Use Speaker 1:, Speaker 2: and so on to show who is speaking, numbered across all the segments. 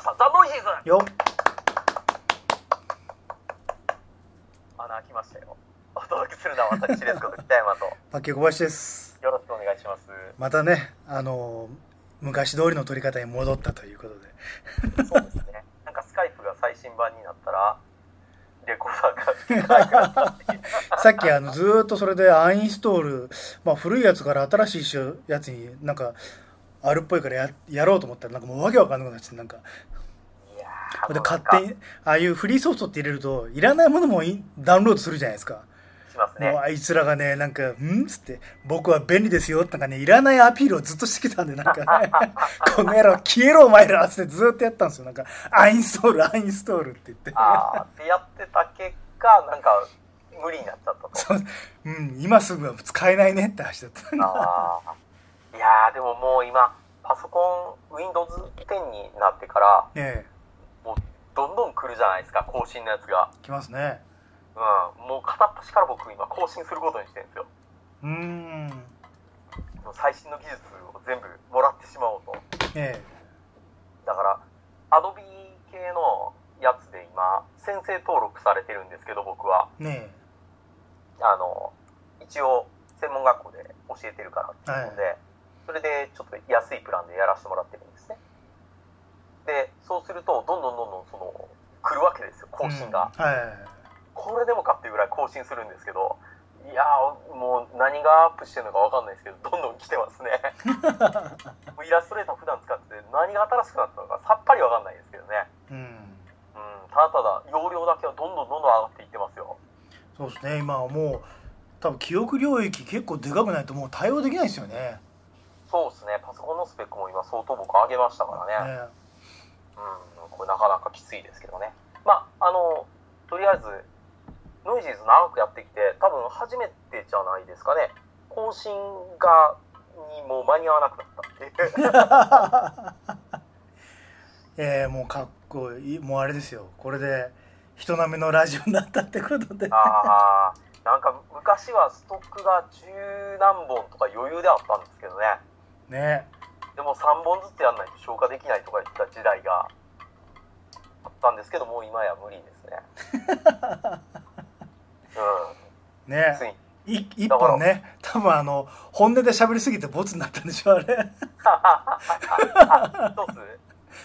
Speaker 1: したザ・ノイジーズ
Speaker 2: よ
Speaker 1: 穴開きましたよ。お届けするのは私です。こと北山と
Speaker 2: パッケ小林です。
Speaker 1: よろしくお願いします。
Speaker 2: またねあの昔通りの撮り方に戻ったということで。
Speaker 1: そうですね。なんかスカイプが最新版になったらレコーダーが
Speaker 2: さっきあのずーっとそれでアインストール、まあ、古いやつから新しいやつになんかあるっぽいからややろうと思ったらなんかもうわけわかんなくなっちゃってなんかで勝手にああいうフリーソフトって入れるといらないものもダウンロードするじゃないですか。
Speaker 1: しますね。
Speaker 2: あいつらがねなんか「ん?」っつって「僕は便利ですよ」なんかねいらないアピールをずっとしてきたんでなんかね「この野郎消えろお前ら」っつってずっとやったんですよ。なんか「アインストールアインストール」って言って。
Speaker 1: ああやってた結果なんか無理になっちゃったと。
Speaker 2: そう。うん今すぐは使えないねって話だった。
Speaker 1: ああいやーでももう今パソコン Windows10 になってから
Speaker 2: ね
Speaker 1: もうどんどん来るじゃないですか更新のやつが。
Speaker 2: え来ますね。
Speaker 1: うん。もう片っ端から僕今更新することにしてるんですよ。
Speaker 2: うーん。
Speaker 1: 最新の技術を全部もらってしまおうと。
Speaker 2: え
Speaker 1: だから Adobe 系のやつで今先生登録されてるんですけど僕は。
Speaker 2: え。ね
Speaker 1: あの一応専門学校で教えてるからっていうので、それでちょっと安いプランでやらせてもらってるんでそうするとどんどんどんどんその来るわけですよ
Speaker 2: え
Speaker 1: 更新が、
Speaker 2: うん。はい。
Speaker 1: これでもかっていうぐらい更新するんですけどいやーもう何がアップしてるのか分かんないですけどどんどん来てますね。イラストレーター普段使ってて何が新しくなったのかさっぱり分かんないですけどね。
Speaker 2: うん。
Speaker 1: うん。ただただ容量だけはどんどんどんどん上がっていってますよ。
Speaker 2: そうですね。今はもう多分記憶領域結構でかくないともう対応できないですよね。
Speaker 1: そうですね。パソコンのスペックも今相当僕上げましたからね。
Speaker 2: ね
Speaker 1: うん、これなかなかきついですけどね。まあ、あの、とりあえず、ノイジーズ長くやってきて、多分初めてじゃないですかね。更新が、にもう間に合わなくなったっていう。
Speaker 2: ええもうかっこいいもうあれですよこれで人並みのラジオになったってことで
Speaker 1: ああ、なんか昔はストックが十何本とか余裕であったんですけどね。
Speaker 2: ね
Speaker 1: でも3本ずつやんないと消化できないとか言った時代があったんですけど、もう今や無理ですね。うん。
Speaker 2: ね。
Speaker 1: つい。
Speaker 2: 一本ね。多分あの本音で喋りすぎてボツになったんでしょあれ。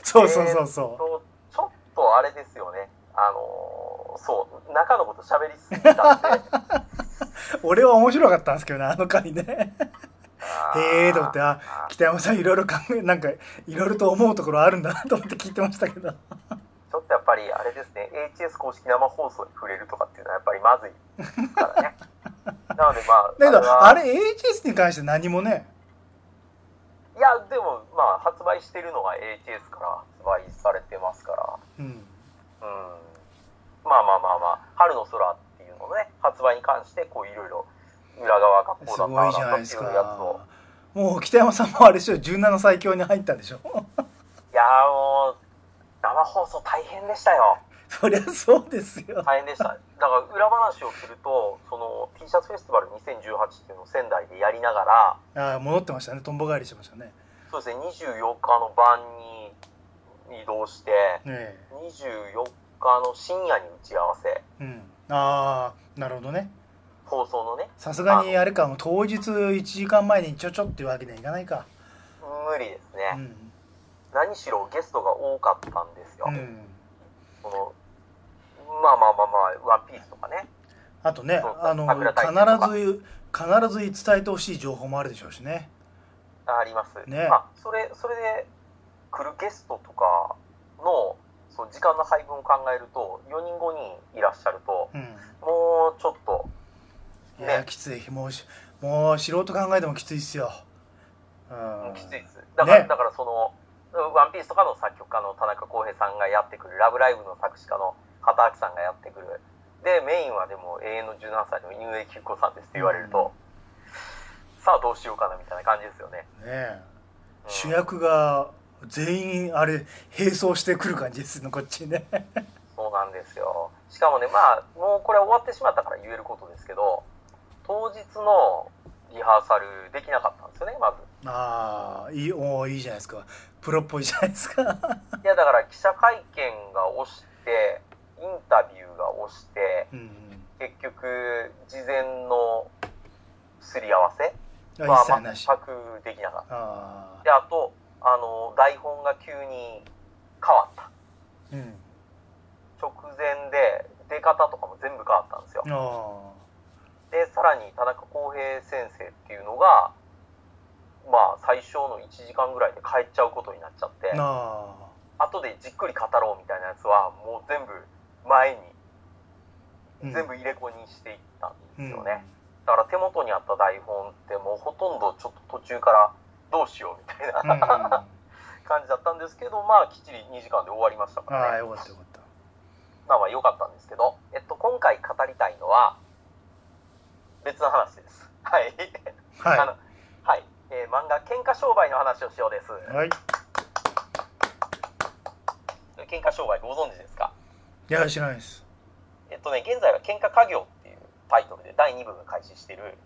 Speaker 2: そうそうそうそ
Speaker 1: とちょっとあれですよね。あのーそう。中のこと喋りすぎたんで。
Speaker 2: う俺は面白かったんですけどねあの回ねへえと思ってあ北山さんいろいろ考えなんかいろいろと思うところあるんだなと思って聞いてましたけど。
Speaker 1: ちょっとやっぱりあれですね HS 公式生放送に触れるとかっていうのはやっぱりまずいからね。なのでまあ
Speaker 2: だけど
Speaker 1: は
Speaker 2: あれ HS に関して何もね。
Speaker 1: いやでもまあ発売してるのが HS から発売されてますから。
Speaker 2: うん。
Speaker 1: うん。まあまあまあまあ春の空っていうのね発売に関してこういろいろ裏側がこうだ
Speaker 2: す
Speaker 1: った
Speaker 2: ごいじゃないです
Speaker 1: っていうやつを。
Speaker 2: か。もう北山さんもあれでしょ。17最強に入ったんでしょ。
Speaker 1: いやーもう生放送大変でしたよ。
Speaker 2: そりゃそうですよ。
Speaker 1: 大変でした。だから裏話をするとその T シャツフェスティバル2018っていうのを仙台でやりながら
Speaker 2: ああ戻ってましたね。とんぼ返りしてましたね。
Speaker 1: そうですね。24日の晩に移動して
Speaker 2: ね
Speaker 1: 24日の深夜に打ち合わせ。
Speaker 2: えうん。ああなるほどね
Speaker 1: 放送のね。
Speaker 2: さすがにあれかもう当日1時間前にちょちょっていうわけにはいかないか。
Speaker 1: 無理です
Speaker 2: う
Speaker 1: ね、
Speaker 2: ん。
Speaker 1: 何しろゲストが多かったんですよ、
Speaker 2: うん。
Speaker 1: そのまあまあまあまあワンピースとかね。
Speaker 2: あとねあの必ず必ず伝えてほしい情報もあるでしょうしね。
Speaker 1: あります、
Speaker 2: ね。
Speaker 1: まあそれそれで来るゲストとかのその時間の配分を考えると4人5人いらっしゃると
Speaker 2: うん。
Speaker 1: もうちょっと
Speaker 2: いや
Speaker 1: ね
Speaker 2: きつい。もうしもう素人考えてもきついっすよ。うん。
Speaker 1: きついです。だから,、
Speaker 2: ね。
Speaker 1: だからその「ワンピースとかの作曲家の田中康平さんがやってくる「ラブライブ!」の作詞家の畑明さんがやってくる。でメインはでも永遠の17歳の井上貴子さんですって言われると、さあどうしようかなみたいな感じですよね、
Speaker 2: ねえ。
Speaker 1: うん。
Speaker 2: 主役が全員あれ並走してくる感じですねこっちね。
Speaker 1: そうなんですよ。しかもねまあもうこれは終わってしまったから言えることですけど当日のリハーサルできなかったんですよねまず。
Speaker 2: ああいいおーいいじゃないですか。プロっぽいじゃないですか。
Speaker 1: いやだから記者会見が押してインタビューが押して
Speaker 2: うんうん。
Speaker 1: 結局事前のすり合わせ
Speaker 2: あ
Speaker 1: は全くできなかった。
Speaker 2: あ
Speaker 1: であとあの台本が急に変わった。
Speaker 2: ーうん。
Speaker 1: 直前で出方とかも全部変わったんですよ。
Speaker 2: あ
Speaker 1: でさらに田中康平先生っていうのがまあ最小の1時間ぐらいで帰っちゃうことになっちゃって
Speaker 2: ああ。
Speaker 1: 後でじっくり語ろうみたいなやつはもう全部前に
Speaker 2: うん。
Speaker 1: 全部入れ子にしていったん
Speaker 2: うん
Speaker 1: ですよね、だから手元にあった台本ってもうほとんどちょっと途中からどうしようみたい
Speaker 2: うんうん。
Speaker 1: な、
Speaker 2: あ
Speaker 1: 感じだったんですけどまあきっちり2時間で終わりましたからね。
Speaker 2: あよかったよかった。
Speaker 1: まあまあ良かったんですけど、えっと、今回語りたいのは別の話です。はい。あの
Speaker 2: は
Speaker 1: はい、えー漫画「喧嘩商売」の話をしようです、
Speaker 2: いはい。
Speaker 1: 喧嘩商売ご存知ですか？
Speaker 2: いや知らないです。
Speaker 1: えっとね現在は喧嘩家業っていうタイトルで第2部が開始してる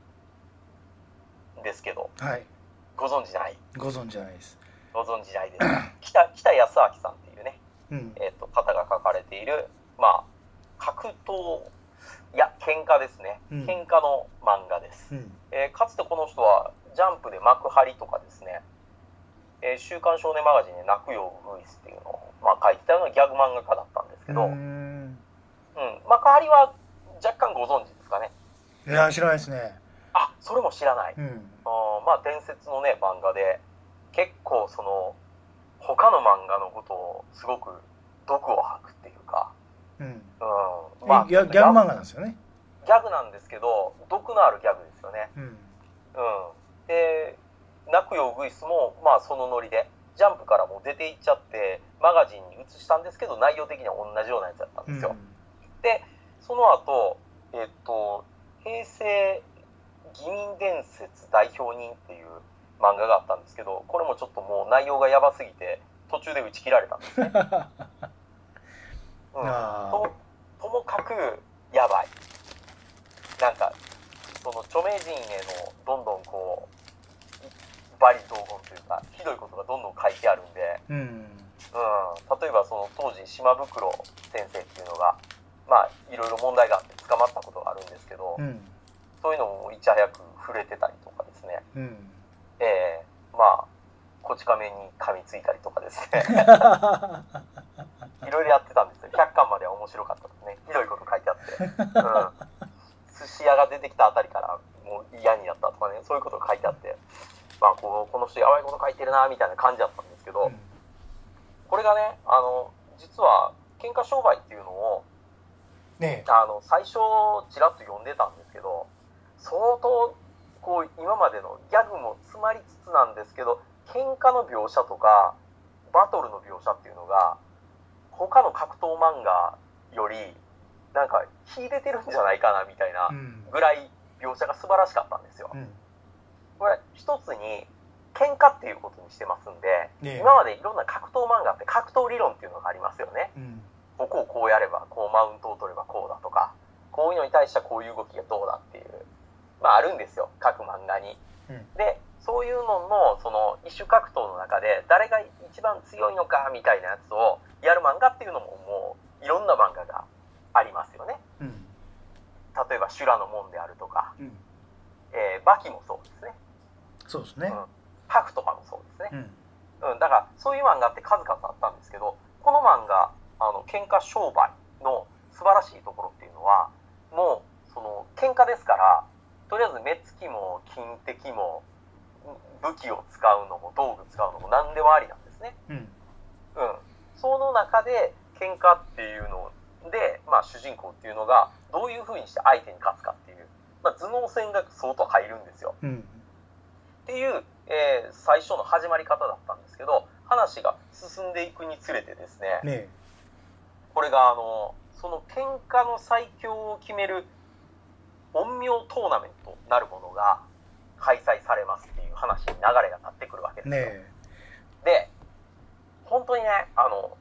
Speaker 1: んですけど。
Speaker 2: はい。
Speaker 1: ご存知ない？
Speaker 2: ご存知ないです。
Speaker 1: ご存知ないです。北北康明さんっていうね、
Speaker 2: うん。
Speaker 1: えっと方が書かれているまあ格闘いや喧嘩ですね。
Speaker 2: うん。
Speaker 1: 喧嘩の漫画です、
Speaker 2: うん。
Speaker 1: えーかつてこの人はジャンプで幕張とかですね、えー週刊少年マガジンで泣くよウグイスっていうのを、まあ、書いてたようなギャグ漫画家だったんですけど、
Speaker 2: うー。
Speaker 1: うん
Speaker 2: ん。
Speaker 1: 幕張は若干ご存知ですかね。
Speaker 2: いや知らないですね。
Speaker 1: あそれも知らない、
Speaker 2: うん。
Speaker 1: あーまあ伝説のね漫画で結構その他の漫画のことをすごく毒を吐くう
Speaker 2: ん。
Speaker 1: うん。
Speaker 2: えギャギャグ漫
Speaker 1: 画
Speaker 2: 画なんですよね。
Speaker 1: ギャグなんですけど毒のあるギャグですよね。
Speaker 2: うん。
Speaker 1: うん、で「泣くよウグイスも」まあそのノリでジャンプからもう出ていっちゃってマガジンに移したんですけど内容的には同じようなやつだったん
Speaker 2: うん
Speaker 1: ですよ、でその後えっと平成義民伝説代表人っていう漫画があったんですけどこれもちょっともう内容がやばすぎて途中で打ち切られたんですね、うん、
Speaker 2: あ
Speaker 1: とともかくやばい。なんかその著名人へのどんどんこうい罵詈雑言というかひどいことがどんどん書いてあるんで、
Speaker 2: うん。
Speaker 1: うん、例えばその当時島袋先生っていうのがまあいろいろ問題があって捕まったことがあるんですけど、
Speaker 2: うん。
Speaker 1: そういうのもいち早く触れてたりとかですね。
Speaker 2: うん。
Speaker 1: ええ。まあこち亀に噛みついたりとかですね。いろいろやってたんですよ100巻までは面白かったですね。ひどいこと書いてあって、うん、寿司屋が出てきたあたりからもう嫌になったとかね。そういうことが書いてあって。まあこうこの人やばいこと書いてるなみたいな感じだったんですけど、これがねあの実は喧嘩商売っていうのを
Speaker 2: ね
Speaker 1: あの最初ちらっと読んでたんですけど相当こう今までのギャグも詰まりつつなんですけど喧嘩の描写とかバトルの描写っていうのが他の格闘漫画よりなんか秀でてるんじゃないかなみたいな
Speaker 2: うん
Speaker 1: ぐらい描写が素晴らしかったんですよ
Speaker 2: う。ん
Speaker 1: これ一つに喧嘩っていうことにしてますんで
Speaker 2: ね
Speaker 1: 今までいろんな格闘漫画って格闘理論っていうのがありますよね。
Speaker 2: うん
Speaker 1: ここをこうやればこうマウントを取ればこうだとかこういうのに対してはこういう動きがどうだっていうまああるんですよ各漫画に。
Speaker 2: うん。
Speaker 1: でそういうののその異種格闘の中で誰が一番強いのかみたいなやつをやる漫画っていうのももういろんな漫画がありますよね。
Speaker 2: うん。
Speaker 1: 例えば修羅の門であるとか、
Speaker 2: うん。
Speaker 1: えーバキもそうですね。
Speaker 2: そうですね。
Speaker 1: うん。ハクとかもそうですね。
Speaker 2: うん。
Speaker 1: うん、だからそういう漫画って数々あったんですけどこの漫画あの喧嘩商売の素晴らしいところっていうのはもうその喧嘩ですからとりあえず目つきも金的も武器を使うのも道具使うのも何でもありなんですね。
Speaker 2: うん
Speaker 1: うん、その中で喧嘩っていうので、まあ、主人公っていうのがどういうふうにして相手に勝つかっていう、まあ、頭脳戦が相当入るんですよ。
Speaker 2: うん
Speaker 1: っていう、えー最初の始まり方だったんですけど話が進んでいくにつれてですね
Speaker 2: ね
Speaker 1: これがあのその喧嘩の最強を決める陰陽トーナメントなるものが開催されますっていう話に流れが立ってくるわけですよ。
Speaker 2: ね
Speaker 1: で本当にねあの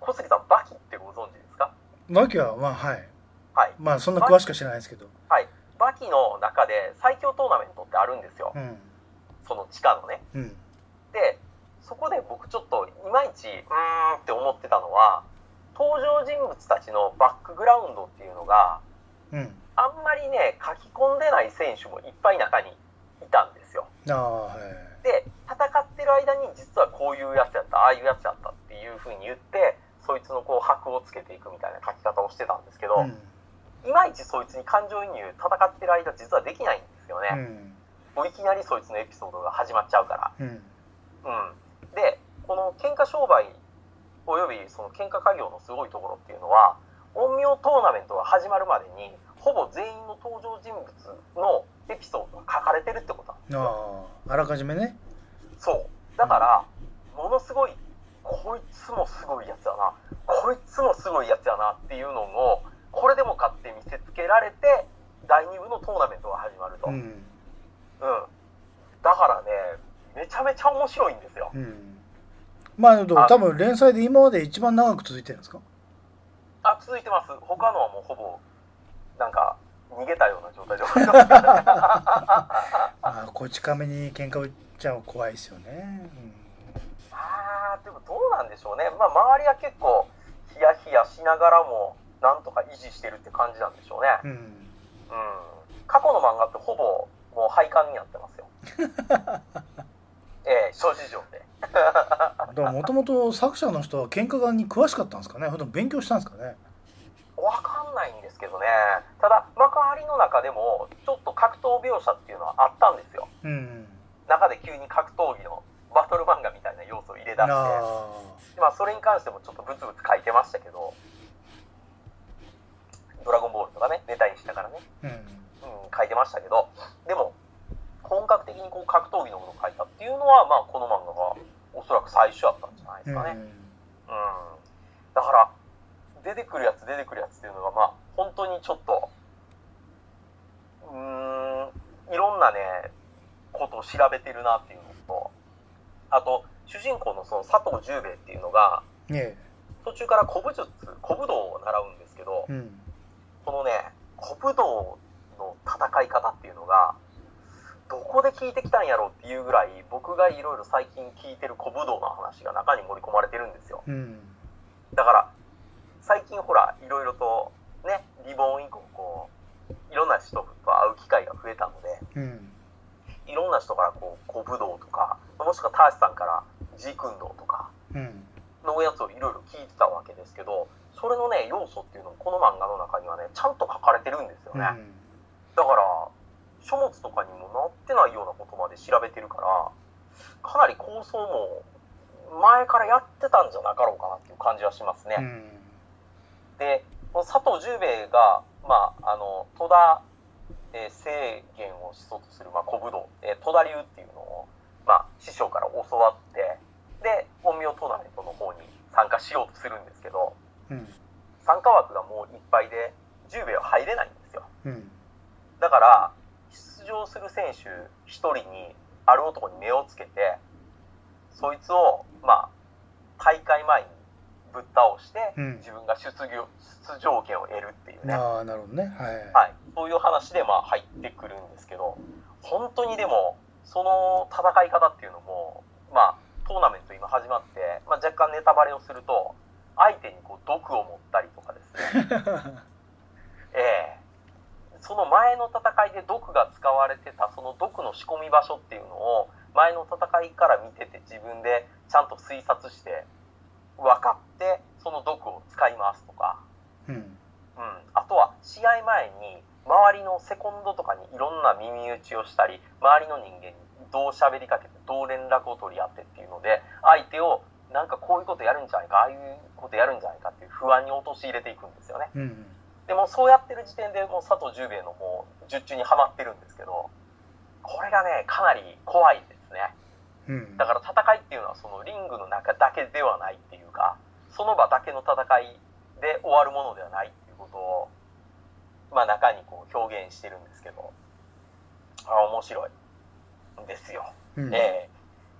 Speaker 1: 小杉さんバキってご存知ですか？
Speaker 2: わけはまあはい。
Speaker 1: はい。
Speaker 2: まあそんな詳しくは知らないですけど。
Speaker 1: はい。バキの中で最強トーナメントってあるんですよ。
Speaker 2: うん。
Speaker 1: その地下のね。
Speaker 2: うん。
Speaker 1: でそこで僕ちょっといまいちうーんって思ってたのは登場人物たちのバックグラウンドっていうのが
Speaker 2: うん
Speaker 1: あんまりね書き込んでない選手もいっぱい中にいたんですよ。
Speaker 2: はい
Speaker 1: で戦ってる間に実はこういうやつやったああいうやつやったっていう風に言ってそいつのこう箔をつけていくみたいな書き方をしてたんですけど、
Speaker 2: うん。
Speaker 1: いまいちそいつに感情移入戦ってる間実はできないんですよ
Speaker 2: う
Speaker 1: ね、
Speaker 2: ん。
Speaker 1: もういきなりそいつのエピソードが始まっちゃうから。
Speaker 2: うん。
Speaker 1: うん、でこの喧嘩商売およびその喧嘩家業のすごいところっていうのは陰陽トーナメントが始まるまでにほぼ全員の登場人物のエピソードが書かれてるってこと。なんですよ
Speaker 2: あああらかじめね。
Speaker 1: そう。だからものすごいこいつもすごいやつやな。こいつもすごいやつやなっていうのをこれでもかって見せつけられて第2部のトーナメントが始まると、うん。
Speaker 2: うん。
Speaker 1: だからねめちゃめちゃ面白いんですよ。
Speaker 2: うん。まあ多分連載で今まで一番長く続いてるんですか？
Speaker 1: あ続いてます。他のはもうほぼなんか逃げたような状態で終わってます
Speaker 2: ああこち亀に喧嘩売っちゃうの怖いですよね。
Speaker 1: あーでもどうなんでしょうね。まあ周りは結構ヒヤヒヤしながらもなんとか維持してるって感じなんでしょうね。
Speaker 2: うん、うん、
Speaker 1: うん過去の漫画ってほぼもう廃刊になってますよ。ええ諸事情で。
Speaker 2: だからもともと作者の人は喧嘩側に詳しかったんですかね。ほとんど勉強したんですかね
Speaker 1: わかんないんですけどね。ただ幕張の中でもちょっと格闘描写っていうのはあったんですよ。
Speaker 2: うん。
Speaker 1: 中で急に格闘技のバトル漫画みたいな要素を入れ出して。
Speaker 2: あ
Speaker 1: まあそれに関してもちょっとブツブツ書いてましたけど。ドラゴンボールとかねネタにしたからね、
Speaker 2: あうん。
Speaker 1: うん、書いてましたけど。でも本格的にこう格闘技のことを書いたっていうのはまあこの漫画がおそらく最初やったんじゃないですかね、うん。だから出てくるやつ出てくるやつっていうのがまあ本当にちょっとうーんいろんなねことを調べてるなっていうのとあと主人公のその佐藤十兵衛っていうのが
Speaker 2: うんね
Speaker 1: 途中から古武術古武道を習うんですけど
Speaker 2: えうん。
Speaker 1: このね古武道の戦い方っていうのがどこで聞いてきたんやろうっていうぐらい僕がいろいろ最近聞いてる古武道の話が中に盛り込まれてるんですよ。
Speaker 2: うん。
Speaker 1: だから最近ほらいろいろとねリボン以降こういろんな人と会う機会が増えたので
Speaker 2: うん
Speaker 1: いろんな人からこう古武道とかもしくはターシさんからジークン道とか
Speaker 2: うん
Speaker 1: のやつをいろいろ聞いてたわけですけどそれのね要素っていうのもこの漫画の中にはねちゃんと書かれてるんですよね、
Speaker 2: うん。
Speaker 1: だから書物とかにもなってないようなことまで調べてるからかなり構想も前からやってたんじゃなかろうかなっていう感じはしますね、
Speaker 2: うん
Speaker 1: でこの佐藤十兵衛が、まあ、あの戸田、えー正元を始祖とする、まあ、古武道、えー戸田流っていうのを、まあ、師匠から教わってで陰陽トーナメントの方に参加しようとするんですけど
Speaker 2: うん。
Speaker 1: 参加枠がもういっぱいで十兵衛は入れないんですよ。
Speaker 2: うん。
Speaker 1: だから出場する選手一人にある男に目をつけてそいつをまあ大会前にぶっ倒して、
Speaker 2: うん。
Speaker 1: 自分が出場出場権を得るっていうね、
Speaker 2: ああなるほどね。はい。
Speaker 1: はい、そういう話でまあ入ってくるんですけど本当にでもその戦い方っていうのもまあトーナメント今始まって、まあ、若干ネタバレをすると相手にこう毒を持ったりとかですね。ええ。その前の戦いで毒が使われてたその毒の仕込み場所っていうのを前の戦いから見てて自分でちゃんと推察して分かってその毒を使いますとか、
Speaker 2: うん。
Speaker 1: うん、あとは試合前に周りのセコンドとかにいろんな耳打ちをしたり周りの人間にどう喋りかけてどう連絡を取り合ってっていうので相手をなんかこういうことやるんじゃないかああいうことやるんじゃないかっていう不安に陥れていくんですよね。
Speaker 2: うん。
Speaker 1: でもそうやってる時点でもう佐藤十兵衛のもう術中にはまってるんですけどこれがねかなり怖いですね
Speaker 2: うん。
Speaker 1: だから戦いっていうのはそのリングの中だけではないっていうかその場だけの戦いで終わるものではないっていうことをまあ中にこう表現してるんですけどあ面白いんですよ、
Speaker 2: うん。
Speaker 1: え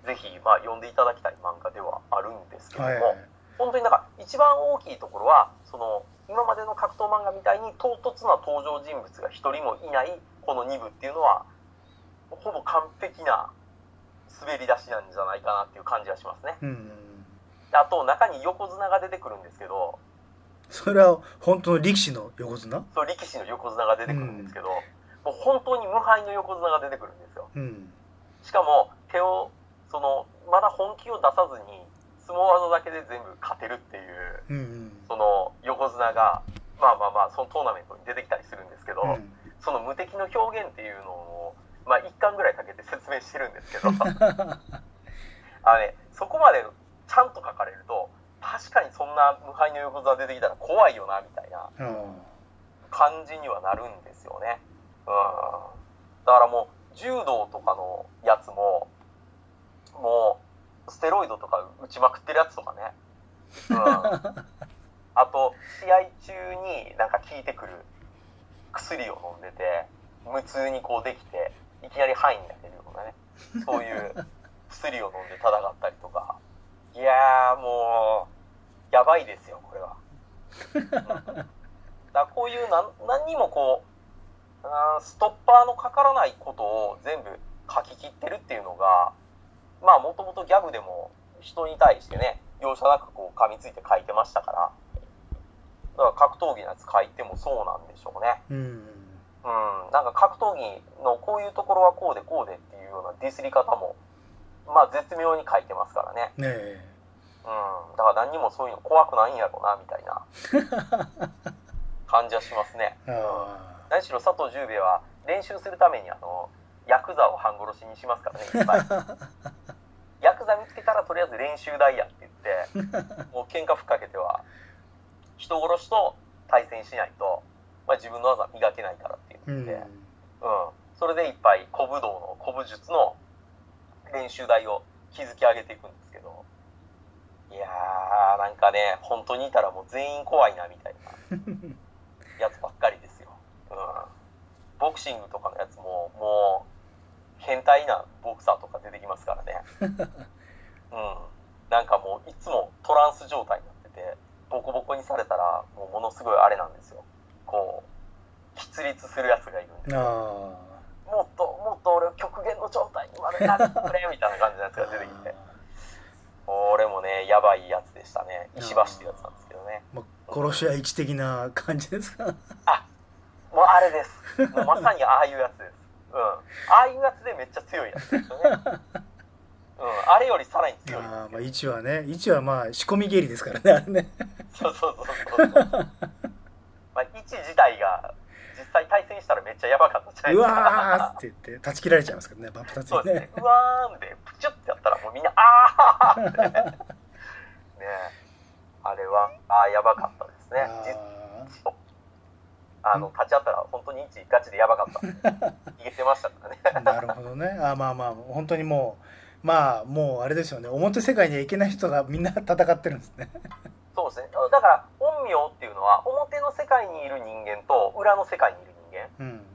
Speaker 1: え。ぜひまあ読んでいただきたい漫画ではあるんですけども、
Speaker 2: はい。はい
Speaker 1: 本当になんか一番大きいところはその今までの格闘漫画みたいに唐突な登場人物が一人もいないこの2部っていうのはほぼ完璧な滑り出しなんじゃないかなっていう感じがしますね。
Speaker 2: うん
Speaker 1: あと中に横綱が出てくるんですけど。
Speaker 2: それは本当の力士の横綱？
Speaker 1: そう力士の横綱が出てくるんですけど、もう本当に無敗の横綱が出てくるんですよ。
Speaker 2: うん。
Speaker 1: しかも手をそのまだ本気を出さずに相撲技だけで全部勝てるっていう
Speaker 2: うんうん。
Speaker 1: その横綱がまあまあまあそのトーナメントに出てきたりするんですけど、
Speaker 2: うん。
Speaker 1: その無敵の表現っていうのをまあ1巻ぐらいかけて説明してるんですけど あのねそこまでちゃんと書かれると確かにそんな無敗の横綱出てきたら怖いよなみたいな
Speaker 2: うん
Speaker 1: 感じにはなるんですよね。うん。だからもう、柔道とかのやつも、もう、ステロイドとか打ちまくってるやつとかね。うん。あと、試合中になんか効いてくる薬を飲んでて、無痛にこうできて、いきなり範囲になれるようなね。そういう薬を飲んで戦ったりとか。いやーもう、やばいですよ、これは。だこういうなん何にもこうあーストッパーのかからないことを全部書き切ってるっていうのがまあもともとギャグでも人に対してね容赦なくこう噛みついて書いてましたからだから格闘技のやつ書いてもそうなんでしょうね
Speaker 2: うん
Speaker 1: うん。なんか格闘技のこういうところはこうでこうでっていうようなディスり方もまあ絶妙に書いてますからね。
Speaker 2: ねえ。
Speaker 1: うん。だから何にもそういうの怖くないんやろうなみたいな。感じはしますね。
Speaker 2: あ
Speaker 1: 何しろ佐藤十兵衛は練習するためにあのヤクザを半殺しにしますからねいっぱい。ヤクザ見つけたらとりあえず練習台やって言って もう喧嘩ふっかけては人殺しと対戦しないと、まあ、自分の技磨けないからってって、
Speaker 2: ん
Speaker 1: うんそれでいっぱい古武道の古武術の練習台を築き上げていくんですけどいやーなんかね本当にいたらもう全員怖いなみたいな やつばっかりですよ。うん。ボクシングとかのやつも、もう、変態なボクサーとか出てきますからね。うん。なんかもう、いつもトランス状態になってて、ボコボコにされたら、もうものすごいあれなんですよ。こう、喫立するやつがいるんですよ。
Speaker 2: あ
Speaker 1: もっと、もっと俺を極限の状態にまでなってくれ、みたいな感じのやつが出てきて。俺もね、やばいやつでしたね。石橋ってやつなんですけどね。
Speaker 2: まあ、殺し屋一的な感じですか？
Speaker 1: もうあれです。もうまさにああいうやつです。うん。ああいうやつでめっちゃ強いやつですよね。うん。あれよりさらに強い
Speaker 2: ああまあ
Speaker 1: よ。
Speaker 2: 1はね1はまあ仕込み蹴りですからねあれね
Speaker 1: そうそうそうそう。まあ、1自体が実際対戦したらめっちゃやばかったじゃないうですか。
Speaker 2: わーって言って断ち切られちゃいますからねバップタッチでね。
Speaker 1: そうですねうわーんで、プチュってやったらもうみんな、あーって。ねえあれは、あーやばかったですね。実
Speaker 2: あ
Speaker 1: あの、立ち会ったら本当に1ガチでやばかった。逃げてましたからね。
Speaker 2: ーなるほどねあまあまあ本当にもうまあもうあれですよね表世界には行けない人がみんな戦ってるんですね
Speaker 1: そうですね。だから、陰陽っていうのは、表の世界にいる人間と裏の世界にいる人間
Speaker 2: うん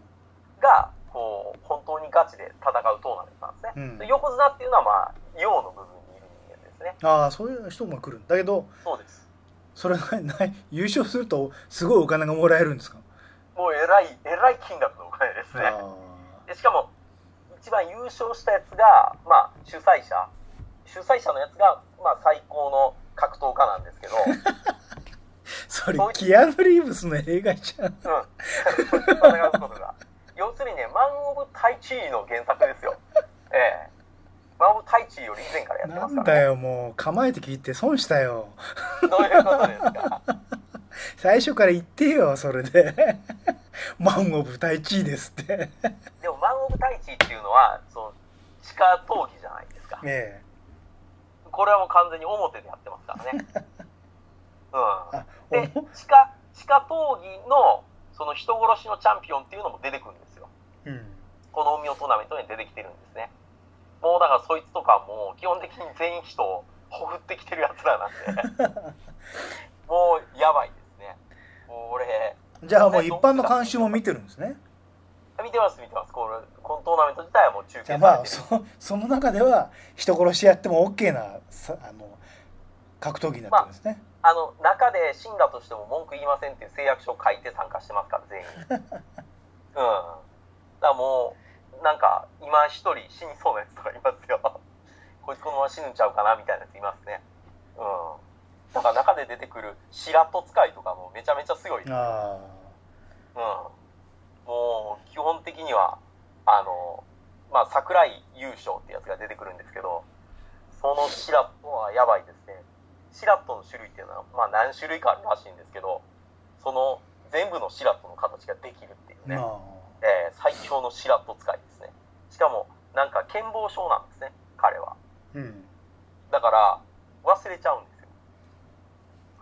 Speaker 1: が、こう、本当にガチで戦うトーナメントなんですね。
Speaker 2: うん
Speaker 1: で横綱っていうのは、まあ、陽の部分にいる人間ですね。
Speaker 2: ああそういう人も来るんだけど
Speaker 1: そうです。
Speaker 2: それがない優勝するとすごいお金がもらえるんですか？
Speaker 1: もう、えらい、えらい金額のお金ですね。
Speaker 2: あ
Speaker 1: でしかも、一番優勝したやつが、まあ、主催者。主催者のやつが、まあ、最高の格闘家なんですけど、うん。
Speaker 2: それキアヌ・リーブスの映画じゃん
Speaker 1: 戦うことが。要するにね、マン・オブ・タイチーの原作ですよ。ええ。マン・オブ・タイチーより以前からやって
Speaker 2: な
Speaker 1: ますから、ね。
Speaker 2: んだよもう構えて聞いて損したよ
Speaker 1: どういうことですか？
Speaker 2: 最初から言ってよそれでマン・オブ・タイチーですってね
Speaker 1: でも、マン・オブ・タイチーっていうのは、その、地下闘技じゃないですか。
Speaker 2: え
Speaker 1: これはもう完全に表でやってますからね。うん。
Speaker 2: あ
Speaker 1: で
Speaker 2: お、
Speaker 1: 地下、地下闘技の、その人殺しのチャンピオンっていうのも出てくるんですよ。
Speaker 2: うん
Speaker 1: この海をトーナメントに出てきてるんですね。もうだからそいつとかもう基本的に全員人をほふってきてるやつらなんで、もうやばいですね。もう俺、
Speaker 2: じゃあもう一般の監修も見てるんですね
Speaker 1: 見てます見てます。これ、このトーナメント自体はもう中継
Speaker 2: じゃあまあ。そ その中では人殺しやっても OK なさあの格闘技になってるんですね、
Speaker 1: あの中で死んだとしても文句言いませんっていう誓約書を書いて参加してますから全員。うん。だからもうなんか今一人死にそうなやつとかいますよ。こいつこのまま死ぬんちゃうかなみたいなやついますね。うん。だから中で出てくる白戸使いとかもめちゃめちゃ強い。ですよ
Speaker 2: あ
Speaker 1: うん、もう基本的にはあの、まあ、桜井優勝ってやつが出てくるんですけどそのシラットはやばいですね。シラットの種類っていうのは、まあ、何種類かあるらしいんですけどその全部のシラットの形ができるっていうね、えー最強のシラット使いですね。しかもなんか健忘症なんですね彼は。
Speaker 2: あうん。
Speaker 1: だから忘れちゃうんですよ。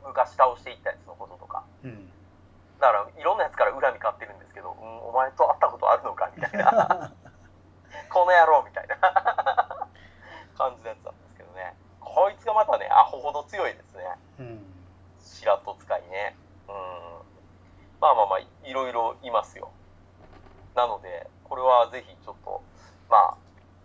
Speaker 1: 昔倒していったやつのこととか。
Speaker 2: うん
Speaker 1: だからいろんなやつから恨み買ってるんですけど、うん、お前と会ったことあるのか？みたいな。この野郎みたいな。感じのやつなんですけどね。こいつがまたねアホほど強いですね。
Speaker 2: うん。
Speaker 1: 白戸使いね。うん。まあまあまあいろいろいますよ。なのでこれはぜひちょっとまあ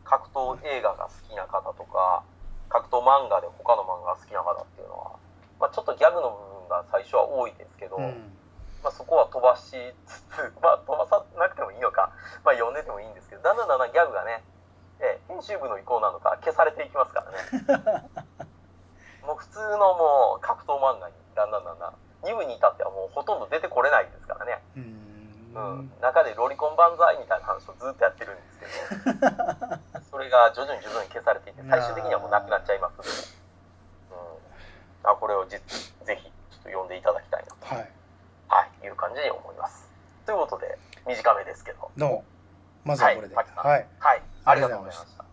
Speaker 1: 格闘映画が好きな方とか格闘漫画で他の漫画が好きな方っていうのは、まあ、ちょっとギャグの部分が最初は多いですけど、
Speaker 2: うん
Speaker 1: まあ、そこは飛ばしつつ、まあ、飛ばさなくてもいいのか、まあ、読んでてもいいんですけど、だんだんだんだんギャグがね、えー編集部の意向なのか消されていきますからね。もう普通のもう格闘漫画にだんだんだんだん、2部に至ってはもうほとんど出てこれないですからね。
Speaker 2: う
Speaker 1: うんん。中でロリコン万歳みたいな話をずっとやってるんですけど、それが徐々に徐々に消されていって、最終的にはもうなくなっちゃいますので、うん。あ、これをじぜひちょっと読んでいただきたいなと。
Speaker 2: はい
Speaker 1: はい、いう感じに思います。ということで、短めですけど、
Speaker 2: どうも。まずはこれで。
Speaker 1: はい
Speaker 2: はい、
Speaker 1: はい、ありがとうございました。